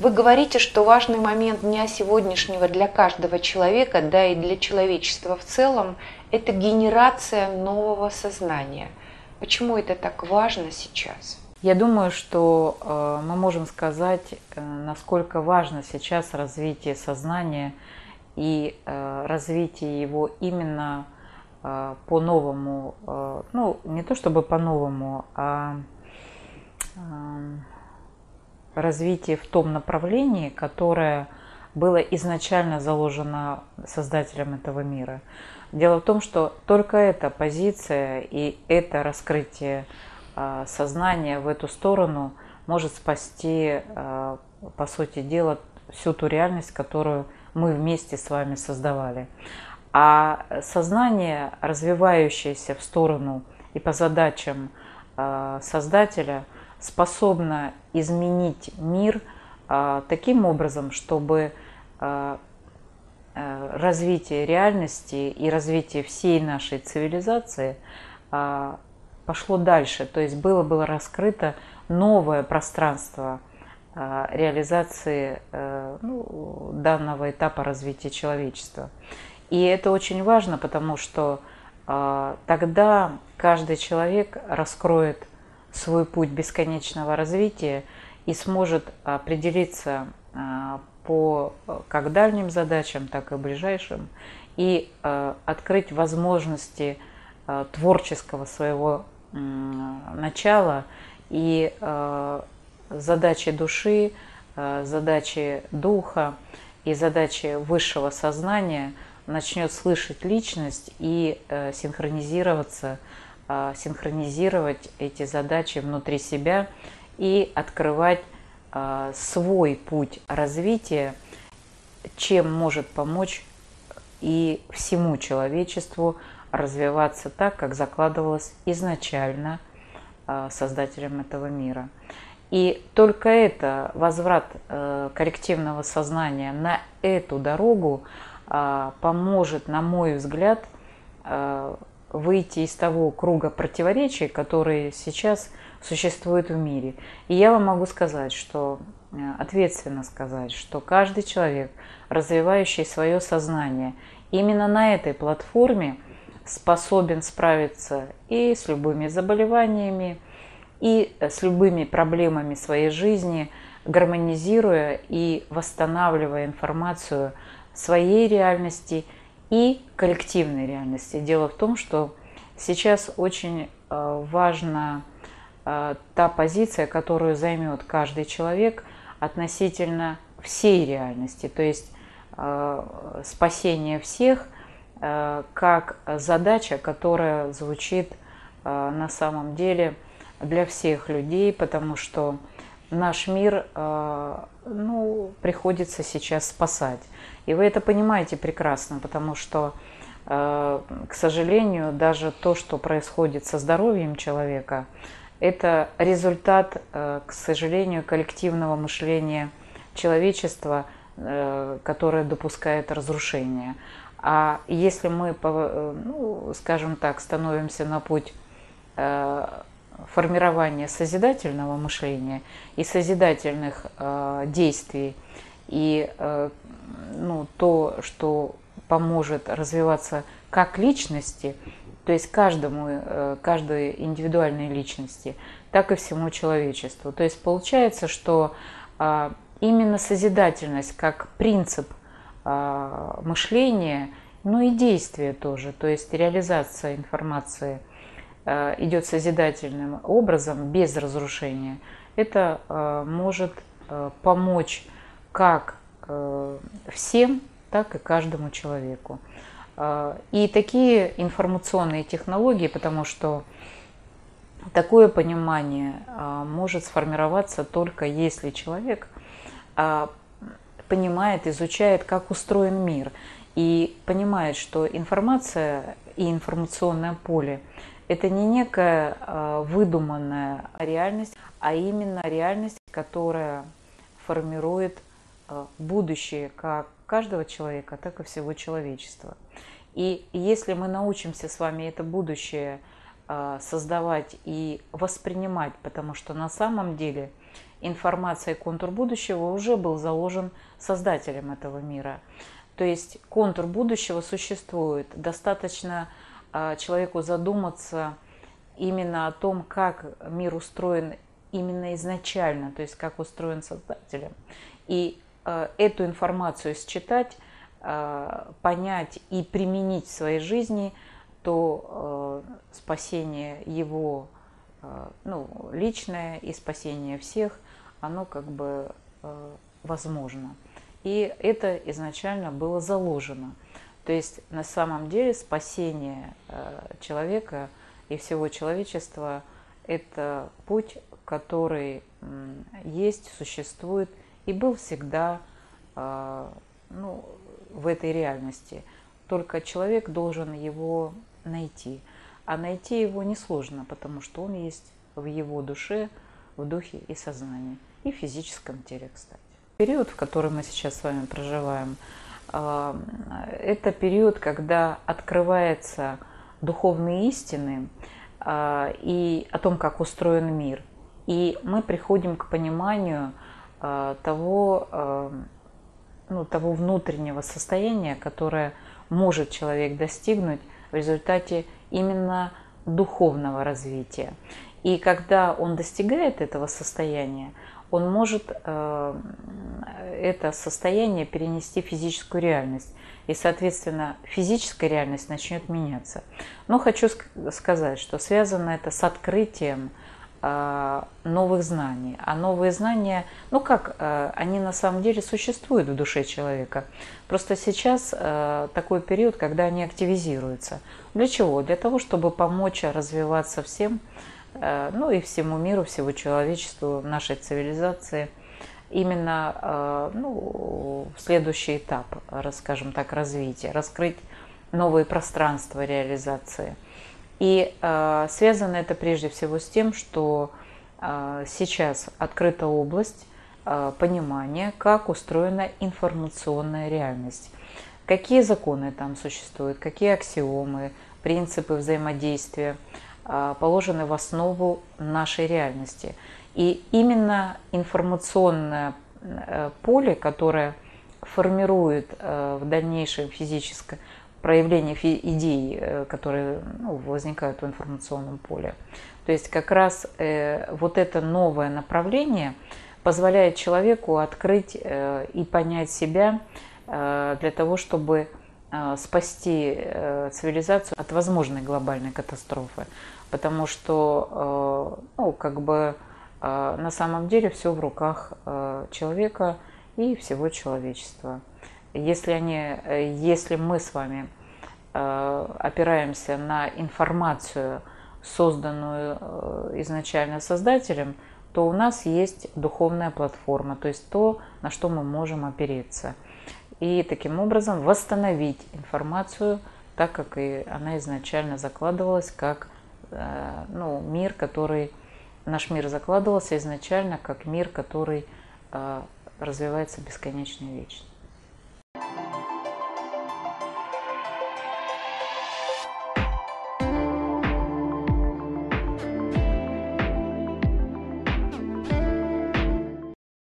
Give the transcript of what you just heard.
Вы говорите, что важный момент дня сегодняшнего для каждого человека, да и для человечества в целом, это генерация нового сознания. Почему это так важно сейчас? Я думаю, что э, мы можем сказать, э, насколько важно сейчас развитие сознания и э, развитие его именно по-новому, ну не то чтобы по-новому, а развитие в том направлении, которое было изначально заложено создателем этого мира. Дело в том, что только эта позиция и это раскрытие а, сознание в эту сторону может спасти, а, по сути дела, всю ту реальность, которую мы вместе с вами создавали. А сознание, развивающееся в сторону и по задачам а, Создателя, способно изменить мир таким образом, чтобы развитие реальности и развитие всей нашей цивилизации пошло дальше, то есть было было раскрыто новое пространство а, реализации ну, данного этапа развития человечества. И это очень важно, потому что а, тогда каждый человек раскроет свой путь бесконечного развития и сможет определиться а, по как дальним задачам, так и ближайшим, и открыть возможности творческого своего начала и задачи души, задачи духа и задачи высшего сознания начнет слышать личность и э, синхронизироваться, синхронизировать эти задачи внутри себя и открывать свой путь развития, чем может помочь и всему человечеству развиваться так, как закладывалось изначально а, создателем этого мира. И только это, возврат э, коллективного сознания на эту дорогу а, поможет, на мой взгляд, э, выйти из того круга противоречий, которые сейчас существуют в мире. И я вам могу сказать, что э, ответственно сказать, что каждый человек, развивающий свое сознание, именно на этой платформе – способен справиться и с любыми заболеваниями, и с любыми проблемами своей жизни, гармонизируя и восстанавливая информацию своей реальности и коллективной реальности. Дело в том, что сейчас очень э, важна э, та позиция, которую займет каждый человек относительно всей реальности, то есть э, спасение всех – как задача, которая звучит на самом деле для всех людей, потому что наш мир э, ну, приходится сейчас спасать. И вы это понимаете прекрасно, потому что, к сожалению, даже то, что происходит со здоровьем человека, это результат, к сожалению, коллективного мышления человечества, которое допускает разрушение. А если мы, э, ну, скажем так, становимся на путь э, формирования созидательного мышления и созидательных э, действий, и ну, то, что поможет развиваться как личности, то есть каждому, каждой индивидуальной личности, так и всему человечеству. То есть получается, что именно созидательность как принцип а, мышление, ну и действие тоже, то есть реализация информации а, идет созидательным образом, без разрушения, это а, может помочь как всем, так и каждому человеку. И такие информационные технологии, потому что такое понимание может сформироваться только если человек понимает, изучает, как устроен мир, и понимает, что информация и информационное поле – это не некая а, выдуманная реальность, а именно реальность, которая формирует а, будущее как каждого человека, так и всего человечества. И если мы научимся с вами это будущее а, создавать и воспринимать, потому что на самом деле информация и контур будущего уже был заложен создателем этого мира. То есть контур будущего существует. Достаточно человеку задуматься именно о том, как мир устроен именно изначально, то есть как устроен создателем. И э, эту информацию считать, э, понять и применить в своей жизни, то спасение его ну, личное и спасение всех, оно как бы возможно. И это изначально было заложено. То есть на самом деле спасение э, человека и всего человечества – это путь который есть, существует и был всегда а, ну, в этой реальности. Только человек должен его найти. А найти его несложно, потому что он есть в его душе, в духе и сознании, и в физическом теле, кстати. Период, в который мы сейчас с вами проживаем, это период, когда открываются духовные истины а, и о том, как устроен мир. И мы приходим к пониманию э, того, ну, того внутреннего состояния, которое может человек достигнуть в результате именно духовного развития. И когда он достигает этого состояния, он может э, это состояние перенести в физическую реальность. И, соответственно, физическая реальность начнет меняться. Но хочу сказать, что связано это с открытием а, новых знаний. А новые знания, ну как, а, они на самом деле существуют в душе человека. Просто сейчас такой период, когда они активизируются. Для чего? Для того, чтобы помочь развиваться всем, ну и всему миру, всего человечеству, нашей цивилизации. Именно ну, в следующий этап, скажем так, развития, раскрыть новые пространства реализации – и э, связано это прежде всего с тем, что э, сейчас открыта область э, понимания, как устроена информационная реальность. Какие законы там существуют, какие аксиомы, принципы взаимодействия э, положены в основу нашей реальности. И именно информационное э, поле, которое формирует э, в дальнейшем физическое проявлениях идей, э, которые ну, возникают в информационном поле. То есть как раз вот это новое направление позволяет человеку открыть и понять себя для того, чтобы спасти цивилизацию от возможной глобальной катастрофы. Потому что э, ну, как бы э, на самом деле все в руках э, человека и всего человечества. Если, они, если мы с вами опираемся на информацию, созданную изначально создателем, то у нас есть духовная платформа, то есть то, на что мы можем опереться. И таким образом восстановить информацию так, как и она изначально закладывалась, как ну, мир, который наш мир закладывался изначально как мир, который развивается бесконечно и вечно.